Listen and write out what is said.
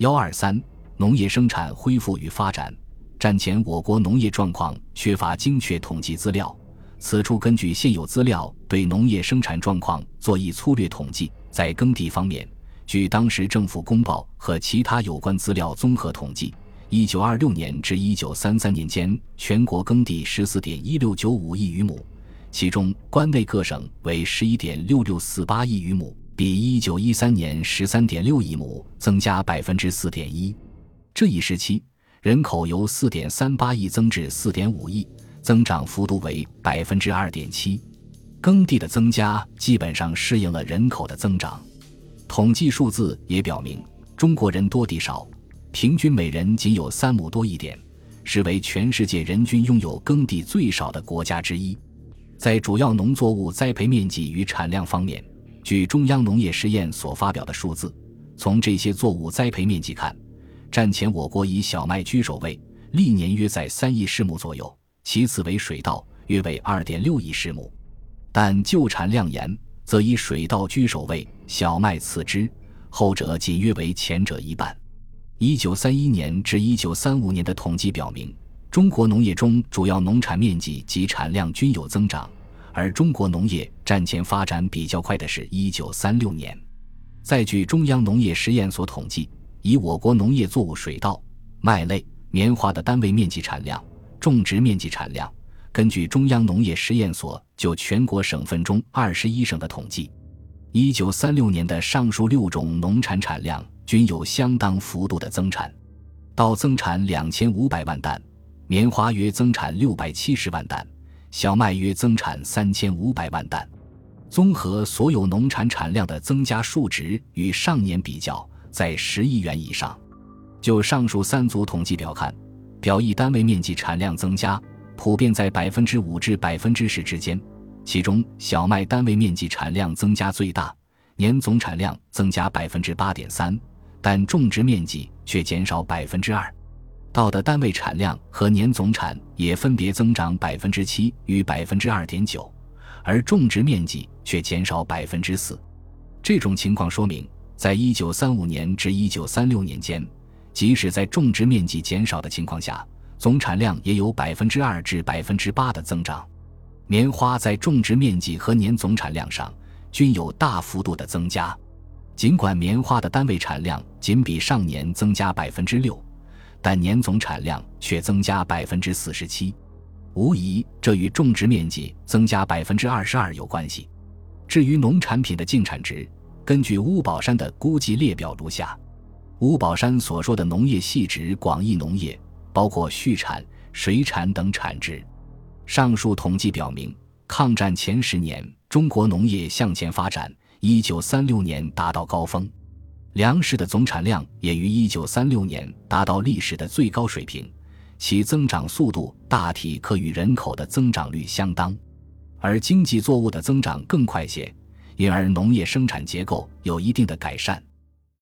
幺二三，农业生产恢复与发展。战前我国农业状况缺乏精确统计资料，此处根据现有资料对农业生产状况做一粗略统计。在耕地方面，据当时政府公报和其他有关资料综合统计，一九二六年至一九三三年间，全国耕地十四点一六九五亿余亩，其中关内各省为十一点六六四八亿余亩，比一九一三年十三点六亿亩增加百分之四点一。这一时期。人口由四点三八亿增至四点五亿，增长幅度为百分之二点七。耕地的增加基本上适应了人口的增长。统计数字也表明，中国人多地少，平均每人仅有三亩多一点，是为全世界人均拥有耕地最少的国家之一。在主要农作物栽培面积与产量方面，据中央农业实验所发表的数字，从这些作物栽培面积看。战前，我国以小麦居首位，历年约在三亿石亩左右，其次为水稻，约为二点六亿石亩。但就产量言，则以水稻居首位，小麦次之，后者仅约为前者一半。一九三一年至一九三五年的统计表明，中国农业中主要农产面积及产量均有增长，而中国农业战前发展比较快的是一九三六年。再据中央农业实验所统计。以我国农业作物水稻、麦类、棉花的单位面积产量、种植面积产量，根据中央农业实验所就全国省份中二十一省的统计，一九三六年的上述六种农产产量均有相当幅度的增产，稻增产两千五百万担，棉花约增产六百七十万担，小麦约增产三千五百万担。综合所有农产产量的增加数值与上年比较。在十亿元以上。就上述三组统计表看，表一单位面积产量增加普遍在百分之五至百分之十之间，其中小麦单位面积产量增加最大，年总产量增加百分之八点三，但种植面积却减少百分之二。稻的单位产量和年总产也分别增长百分之七与百分之二点九，而种植面积却减少百分之四。这种情况说明。在一九三五年至一九三六年间，即使在种植面积减少的情况下，总产量也有百分之二至百分之八的增长。棉花在种植面积和年总产量上均有大幅度的增加，尽管棉花的单位产量仅比上年增加百分之六，但年总产量却增加百分之四十七。无疑，这与种植面积增加百分之二十二有关系。至于农产品的净产值，根据乌宝山的估计列表如下：乌宝山所说的农业系指广义农业，包括畜产、水产等产值。上述统计表明，抗战前十年中国农业向前发展，一九三六年达到高峰，粮食的总产量也于一九三六年达到历史的最高水平，其增长速度大体可与人口的增长率相当，而经济作物的增长更快些。因而，农业生产结构有一定的改善。